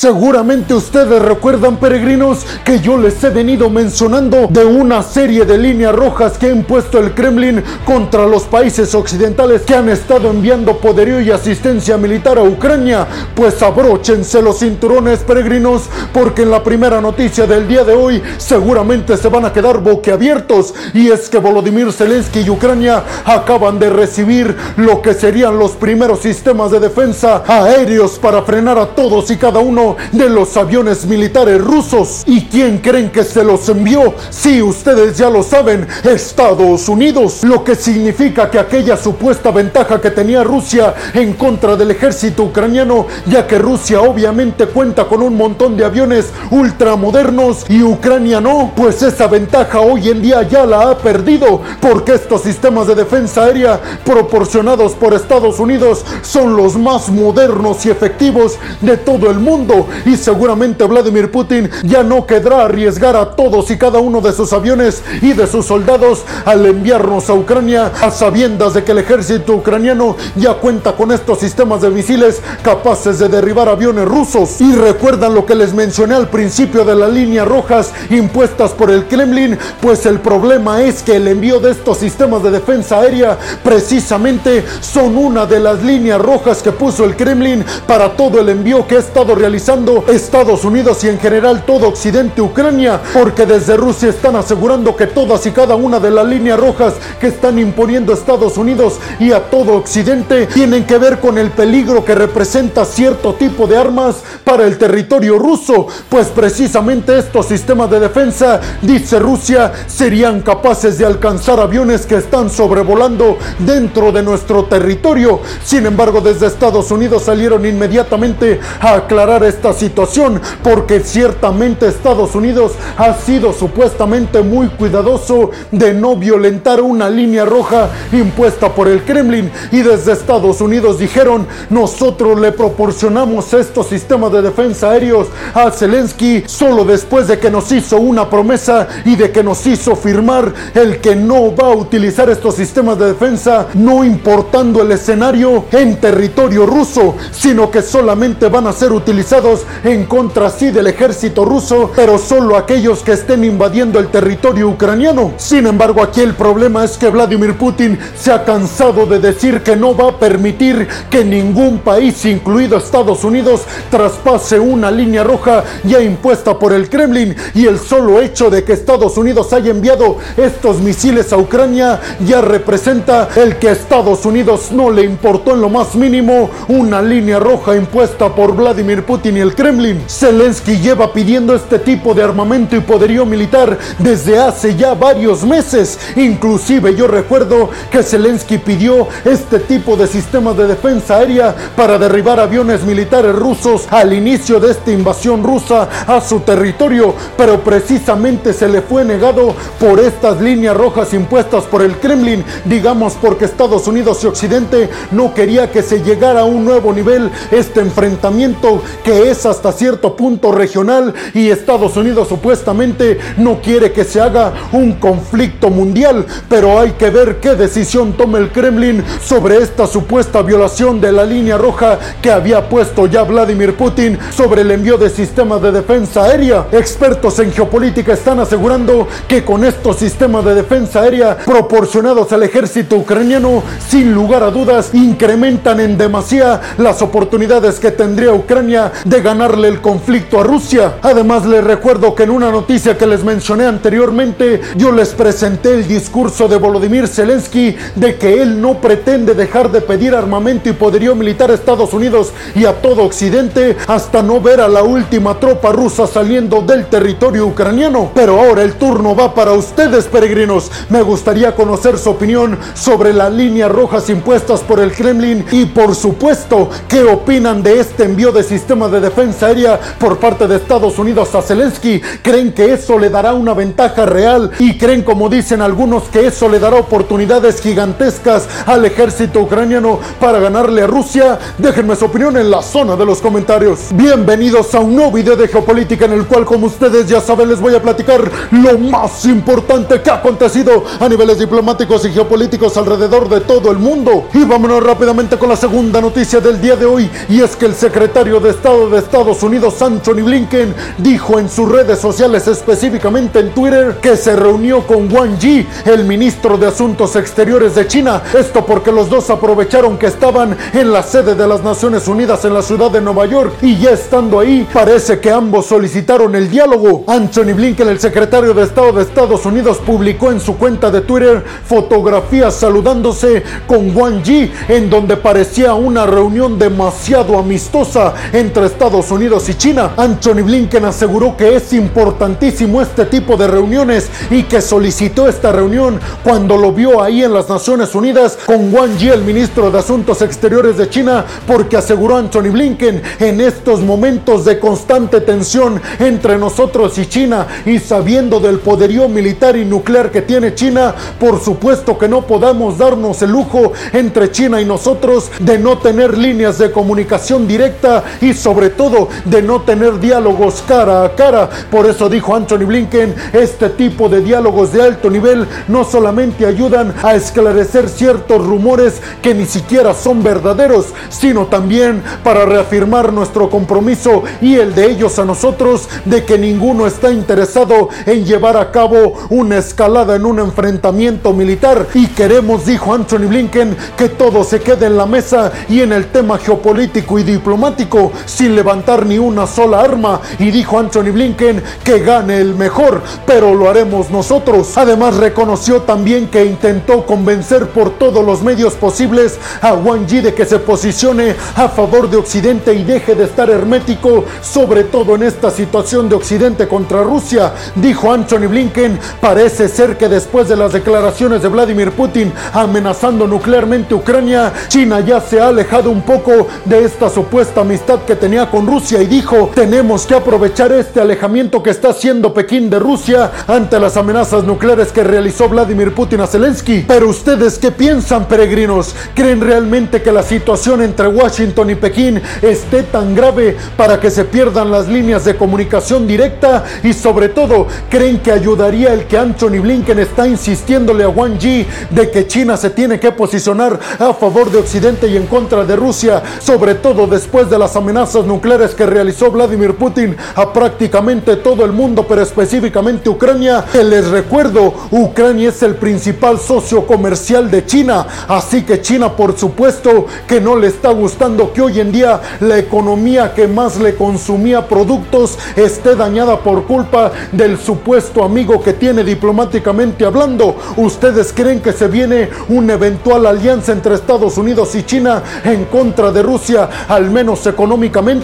Seguramente ustedes recuerdan, peregrinos, que yo les he venido mencionando de una serie de líneas rojas que ha impuesto el Kremlin contra los países occidentales que han estado enviando poderío y asistencia militar a Ucrania. Pues abróchense los cinturones, peregrinos, porque en la primera noticia del día de hoy seguramente se van a quedar boquiabiertos. Y es que Volodymyr Zelensky y Ucrania acaban de recibir lo que serían los primeros sistemas de defensa aéreos para frenar a todos y cada uno de los aviones militares rusos. ¿Y quién creen que se los envió? Sí, ustedes ya lo saben, Estados Unidos. Lo que significa que aquella supuesta ventaja que tenía Rusia en contra del ejército ucraniano, ya que Rusia obviamente cuenta con un montón de aviones ultramodernos y Ucrania no, pues esa ventaja hoy en día ya la ha perdido, porque estos sistemas de defensa aérea proporcionados por Estados Unidos son los más modernos y efectivos de todo el mundo y seguramente Vladimir Putin ya no querrá arriesgar a todos y cada uno de sus aviones y de sus soldados al enviarnos a Ucrania a sabiendas de que el ejército ucraniano ya cuenta con estos sistemas de misiles capaces de derribar aviones rusos. Y recuerdan lo que les mencioné al principio de las líneas rojas impuestas por el Kremlin, pues el problema es que el envío de estos sistemas de defensa aérea precisamente son una de las líneas rojas que puso el Kremlin para todo el envío que ha estado realizando Estados Unidos y en general todo Occidente Ucrania, porque desde Rusia están asegurando que todas y cada una de las líneas rojas que están imponiendo Estados Unidos y a todo Occidente tienen que ver con el peligro que representa cierto tipo de armas para el territorio ruso, pues precisamente estos sistemas de defensa, dice Rusia, serían capaces de alcanzar aviones que están sobrevolando dentro de nuestro territorio. Sin embargo, desde Estados Unidos salieron inmediatamente a aclarar esta situación, porque ciertamente Estados Unidos ha sido supuestamente muy cuidadoso de no violentar una línea roja impuesta por el Kremlin. Y desde Estados Unidos dijeron, nosotros le proporcionamos estos sistemas de defensa aéreos a Zelensky solo después de que nos hizo una promesa y de que nos hizo firmar el que no va a utilizar estos sistemas de defensa no importando el escenario en territorio ruso, sino que solamente van a ser utilizados en contra sí del ejército ruso, pero solo aquellos que estén invadiendo el territorio ucraniano. Sin embargo, aquí el problema es que Vladimir Putin se ha cansado de decir que no va a permitir que ningún país, incluido Estados Unidos, traspase una línea roja ya impuesta por el Kremlin y el solo hecho de que Estados Unidos haya enviado estos misiles a Ucrania ya representa el que Estados Unidos no le importó en lo más mínimo una línea roja impuesta por Vladimir Putin el Kremlin. Zelensky lleva pidiendo este tipo de armamento y poderío militar desde hace ya varios meses. Inclusive yo recuerdo que Zelensky pidió este tipo de sistemas de defensa aérea para derribar aviones militares rusos al inicio de esta invasión rusa a su territorio, pero precisamente se le fue negado por estas líneas rojas impuestas por el Kremlin, digamos porque Estados Unidos y Occidente no quería que se llegara a un nuevo nivel este enfrentamiento que es hasta cierto punto regional y Estados Unidos supuestamente no quiere que se haga un conflicto mundial, pero hay que ver qué decisión toma el Kremlin sobre esta supuesta violación de la línea roja que había puesto ya Vladimir Putin sobre el envío de sistemas de defensa aérea. Expertos en geopolítica están asegurando que con estos sistemas de defensa aérea proporcionados al ejército ucraniano, sin lugar a dudas, incrementan en demasía las oportunidades que tendría Ucrania de ganarle el conflicto a Rusia. Además, les recuerdo que en una noticia que les mencioné anteriormente, yo les presenté el discurso de Volodymyr Zelensky de que él no pretende dejar de pedir armamento y poderío militar a Estados Unidos y a todo Occidente hasta no ver a la última tropa rusa saliendo del territorio ucraniano. Pero ahora el turno va para ustedes, peregrinos. Me gustaría conocer su opinión sobre las líneas rojas impuestas por el Kremlin y por supuesto, ¿qué opinan de este envío de sistemas de defensa aérea por parte de Estados Unidos a Zelensky? ¿Creen que eso le dará una ventaja real? ¿Y creen, como dicen algunos, que eso le dará oportunidades gigantescas al ejército ucraniano para ganarle a Rusia? Déjenme su opinión en la zona de los comentarios. Bienvenidos a un nuevo video de geopolítica en el cual, como ustedes ya saben, les voy a platicar lo más importante que ha acontecido a niveles diplomáticos y geopolíticos alrededor de todo el mundo. Y vámonos rápidamente con la segunda noticia del día de hoy, y es que el secretario de Estado de Estados Unidos Anthony Blinken dijo en sus redes sociales, específicamente en Twitter, que se reunió con Wang Yi, el ministro de Asuntos Exteriores de China. Esto porque los dos aprovecharon que estaban en la sede de las Naciones Unidas en la ciudad de Nueva York y ya estando ahí, parece que ambos solicitaron el diálogo. Anthony Blinken, el secretario de Estado de Estados Unidos, publicó en su cuenta de Twitter fotografías saludándose con Wang Yi, en donde parecía una reunión demasiado amistosa entre Estados Unidos y China. Anthony Blinken aseguró que es importantísimo este tipo de reuniones y que solicitó esta reunión cuando lo vio ahí en las Naciones Unidas con Wang Yi, el ministro de Asuntos Exteriores de China, porque aseguró Anthony Blinken en estos momentos de constante tensión entre nosotros y China y sabiendo del poderío militar y nuclear que tiene China, por supuesto que no podamos darnos el lujo entre China y nosotros de no tener líneas de comunicación directa y sobre todo de no tener diálogos cara a cara. Por eso dijo Anthony Blinken, este tipo de diálogos de alto nivel no solamente ayudan a esclarecer ciertos rumores que ni siquiera son verdaderos, sino también para reafirmar nuestro compromiso y el de ellos a nosotros de que ninguno está interesado en llevar a cabo una escalada en un enfrentamiento militar y queremos, dijo Anthony Blinken, que todo se quede en la mesa y en el tema geopolítico y diplomático sin levantar ni una sola arma y dijo Anthony Blinken que gane el mejor, pero lo haremos nosotros. Además reconoció también que intentó convencer por todos los medios posibles a Wang Yi de que se posicione a favor de Occidente y deje de estar hermético, sobre todo en esta situación de Occidente contra Rusia. Dijo Anthony Blinken, parece ser que después de las declaraciones de Vladimir Putin amenazando nuclearmente Ucrania, China ya se ha alejado un poco de esta supuesta amistad que tenía con Rusia y dijo, tenemos que aprovechar este alejamiento que está haciendo Pekín de Rusia ante las amenazas nucleares que realizó Vladimir Putin a Zelensky. Pero ustedes, ¿qué piensan, peregrinos? ¿Creen realmente que la situación entre Washington y Pekín esté tan grave para que se pierdan las líneas de comunicación directa? Y sobre todo, ¿creen que ayudaría el que Anthony Blinken está insistiéndole a Wang Yi de que China se tiene que posicionar a favor de Occidente y en contra de Rusia, sobre todo después de las amenazas nucleares que realizó Vladimir Putin a prácticamente todo el mundo, pero específicamente Ucrania? Les recuerdo, Ucrania es el principal socio comercial de China, así que China por supuesto que no le está gustando que hoy en día la economía que más le consumía productos esté dañada por culpa del supuesto amigo que tiene diplomáticamente hablando. ¿Ustedes creen que se viene una eventual alianza entre Estados Unidos y China en contra de Rusia, al menos económicamente?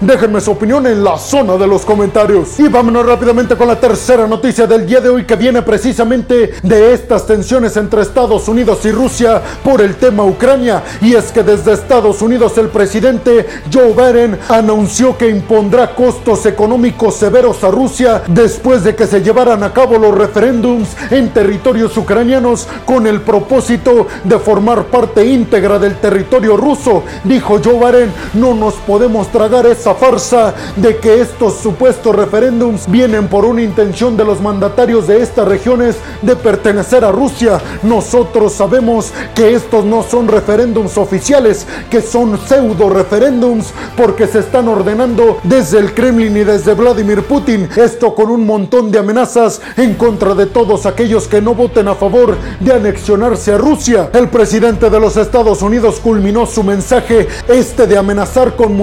Déjenme su opinión en la zona de los comentarios. Y vámonos rápidamente con la tercera noticia del día de hoy que viene precisamente de estas tensiones entre Estados Unidos y Rusia por el tema Ucrania. Y es que desde Estados Unidos el presidente Joe Biden anunció que impondrá costos económicos severos a Rusia después de que se llevaran a cabo los referéndums en territorios ucranianos con el propósito de formar parte íntegra del territorio ruso. Dijo Joe Biden, no nos podemos tragar esa farsa de que estos supuestos referéndums vienen por una intención de los mandatarios de estas regiones de pertenecer a Rusia. Nosotros sabemos que estos no son referéndums oficiales, que son pseudo referéndums porque se están ordenando desde el Kremlin y desde Vladimir Putin. Esto con un montón de amenazas en contra de todos aquellos que no voten a favor de anexionarse a Rusia. El presidente de los Estados Unidos culminó su mensaje este de amenazar con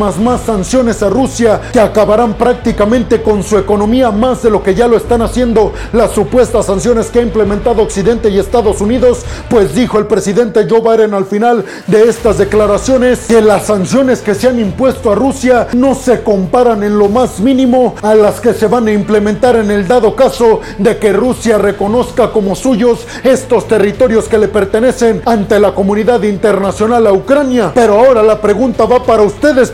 más sanciones a Rusia que acabarán prácticamente con su economía más de lo que ya lo están haciendo las supuestas sanciones que ha implementado Occidente y Estados Unidos, pues dijo el presidente Joe Biden al final de estas declaraciones que las sanciones que se han impuesto a Rusia no se comparan en lo más mínimo a las que se van a implementar en el dado caso de que Rusia reconozca como suyos estos territorios que le pertenecen ante la comunidad internacional a Ucrania. Pero ahora la pregunta va para ustedes,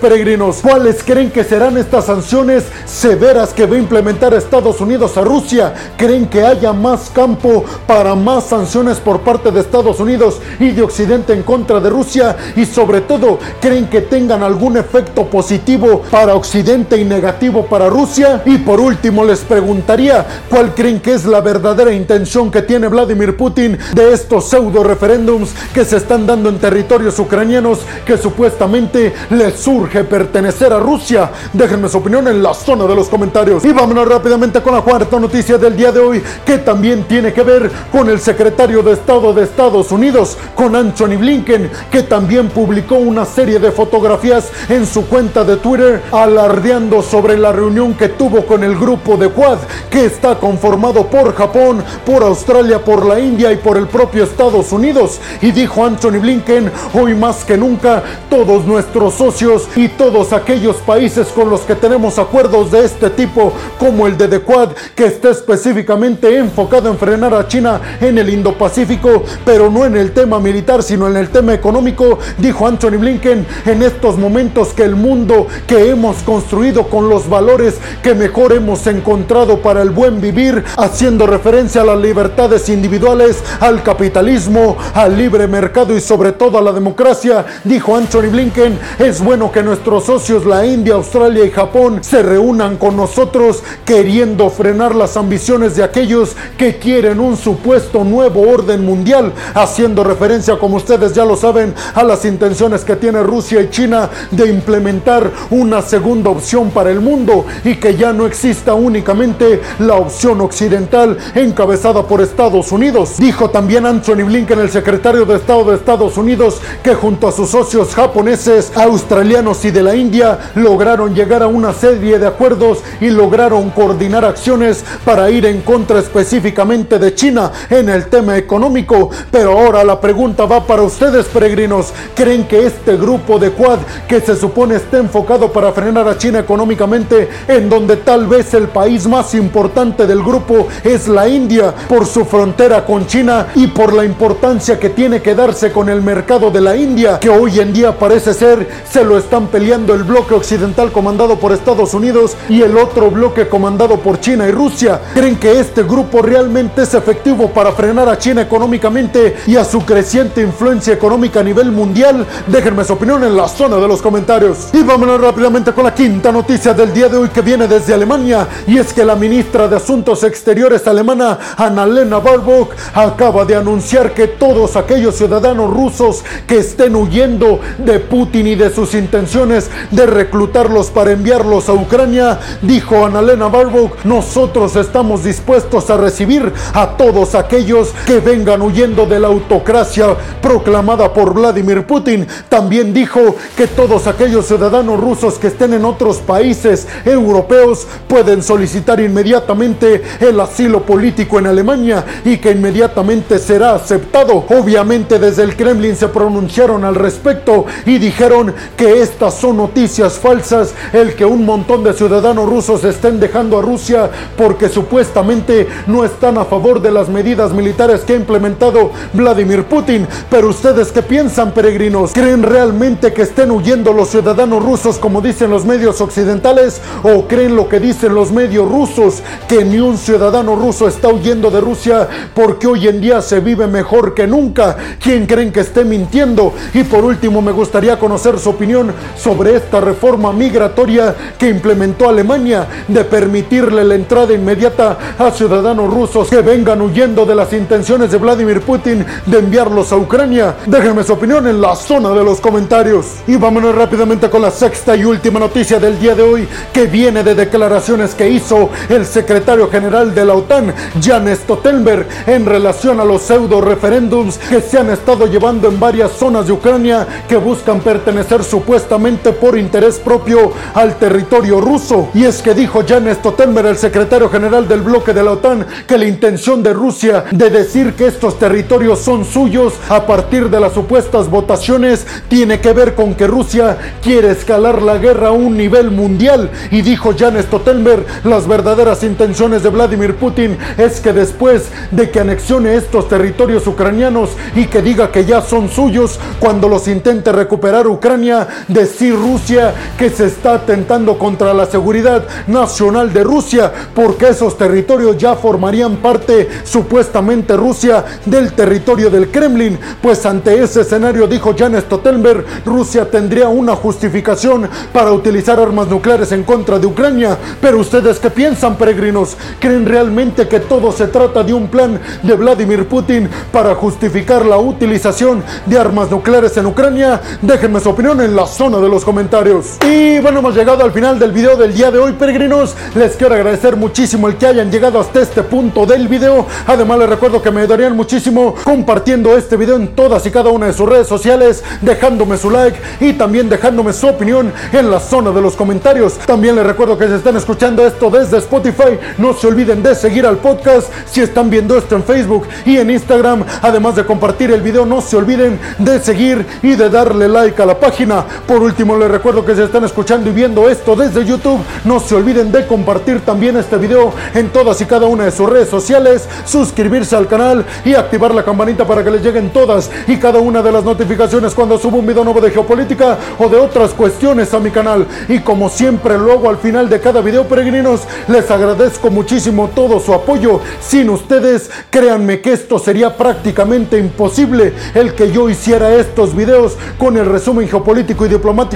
¿Cuáles creen que serán estas sanciones severas que va a implementar Estados Unidos a Rusia? ¿Creen que haya más campo para más sanciones por parte de Estados Unidos y de Occidente en contra de Rusia? Y sobre todo, ¿creen que tengan algún efecto positivo para Occidente y negativo para Rusia? Y por último, les preguntaría, ¿cuál creen que es la verdadera intención que tiene Vladimir Putin de estos pseudo referéndums que se están dando en territorios ucranianos que supuestamente les surge pertenecer a Rusia? Déjenme su opinión en la zona de los comentarios. Y vámonos rápidamente con la cuarta noticia del día de hoy, que también tiene que ver con el secretario de Estado de Estados Unidos, con Anthony Blinken, que también publicó una serie de fotografías en su cuenta de Twitter alardeando sobre la reunión que tuvo con el grupo de Quad, que está conformado por Japón, por Australia, por la India y por el propio Estados Unidos. Y dijo Anthony Blinken, hoy más que nunca, todos nuestros socios y todos aquellos países con los que tenemos acuerdos de este tipo, como el de The Quad, que está específicamente enfocado en frenar a China en el Indo-Pacífico, pero no en el tema militar, sino en el tema económico, dijo Anthony Blinken, en estos momentos que el mundo que hemos construido con los valores que mejor hemos encontrado para el buen vivir, haciendo referencia a las libertades individuales, al capitalismo, al libre mercado y sobre todo a la democracia, dijo Anthony Blinken, es bueno que nuestros socios, la India, Australia y Japón, se reúnan con nosotros queriendo frenar las ambiciones de aquellos que quieren un supuesto nuevo orden mundial, haciendo referencia, como ustedes ya lo saben, a las intenciones que tiene Rusia y China de implementar una segunda opción para el mundo y que ya no exista únicamente la opción occidental encabezada por Estados Unidos. Dijo también Anthony Blinken, el secretario de Estado de Estados Unidos, que junto a sus socios japoneses, australianos y de la India lograron llegar a una serie de acuerdos y lograron coordinar acciones para ir en contra específicamente de China en el tema económico. Pero ahora la pregunta va para ustedes, peregrinos. ¿Creen que este grupo de Quad que se supone está enfocado para frenar a China económicamente, en donde tal vez el país más importante del grupo es la India por su frontera con China y por la importancia que tiene que darse con el mercado de la India, que hoy en día parece ser se lo están peleando el bloque occidental comandado por Estados Unidos y el otro bloque comandado por China y Rusia. ¿Creen que este grupo realmente es efectivo para frenar a China económicamente y a su creciente influencia económica a nivel mundial? Déjenme su opinión en la zona de los comentarios. Y vámonos rápidamente con la quinta noticia del día de hoy que viene desde Alemania y es que la ministra de Asuntos Exteriores alemana Annalena Baerbock acaba de anunciar que todos aquellos ciudadanos rusos que estén huyendo de Putin y de sus intenciones de reclutarlos para enviarlos a Ucrania, dijo Annalena Baerbock, nosotros estamos dispuestos a recibir a todos aquellos que vengan huyendo de la autocracia proclamada por Vladimir Putin. También dijo que todos aquellos ciudadanos rusos que estén en otros países europeos pueden solicitar inmediatamente el asilo político en Alemania y que inmediatamente será aceptado. Obviamente desde el Kremlin se pronunciaron al respecto y dijeron que estas son noticias falsas, el que un montón de ciudadanos rusos estén dejando a Rusia porque supuestamente no están a favor de las medidas militares que ha implementado Vladimir Putin. Pero ustedes qué piensan, peregrinos? ¿Creen realmente que estén huyendo los ciudadanos rusos como dicen los medios occidentales o creen lo que dicen los medios rusos que ni un ciudadano ruso está huyendo de Rusia porque hoy en día se vive mejor que nunca? ¿Quién creen que esté mintiendo? Y por último me gustaría conocer su opinión sobre esta reforma migratoria que implementó Alemania de permitirle la entrada inmediata a ciudadanos rusos que vengan huyendo de las intenciones de Vladimir Putin de enviarlos a Ucrania. Déjenme su opinión en la zona de los comentarios. Y vámonos rápidamente con la sexta y última noticia del día de hoy que viene de declaraciones que hizo el secretario general de la OTAN, Jan Stoltenberg, en relación a los pseudo referéndums que se han estado llevando en varias zonas de Ucrania que buscan pertenecer supuestamente por interés propio al territorio ruso. Y es que dijo Jan Stoltenberg, el secretario general del bloque de la OTAN, que la intención de Rusia de decir que estos territorios son suyos a partir de las supuestas votaciones tiene que ver con que Rusia quiere escalar la guerra a un nivel mundial. Y dijo Jan Stoltenberg, las verdaderas intenciones de Vladimir Putin es que después de que anexione estos territorios ucranianos y que diga que ya son suyos, cuando los intente recuperar Ucrania, decir Rusia que se está atentando contra la seguridad nacional de Rusia, porque esos territorios ya formarían parte supuestamente Rusia del territorio del Kremlin. Pues ante ese escenario, dijo Jan Stoltenberg, Rusia tendría una justificación para utilizar armas nucleares en contra de Ucrania. Pero ustedes qué piensan, peregrinos? ¿Creen realmente que todo se trata de un plan de Vladimir Putin para justificar la utilización de armas nucleares en Ucrania? Déjenme su opinión en la zona de los los comentarios. Y bueno, hemos llegado al final del video del día de hoy, peregrinos. Les quiero agradecer muchísimo el que hayan llegado hasta este punto del video. Además, les recuerdo que me ayudarían muchísimo compartiendo este video en todas y cada una de sus redes sociales, dejándome su like y también dejándome su opinión en la zona de los comentarios. También les recuerdo que si están escuchando esto desde Spotify, no se olviden de seguir al podcast. Si están viendo esto en Facebook y en Instagram, además de compartir el video, no se olviden de seguir y de darle like a la página. Por último, les recuerdo que si están escuchando y viendo esto desde YouTube, no se olviden de compartir también este video en todas y cada una de sus redes sociales, suscribirse al canal y activar la campanita para que les lleguen todas y cada una de las notificaciones cuando subo un video nuevo de geopolítica o de otras cuestiones a mi canal. Y como siempre luego al final de cada video, peregrinos, les agradezco muchísimo todo su apoyo. Sin ustedes, créanme que esto sería prácticamente imposible el que yo hiciera estos videos con el resumen geopolítico y diplomático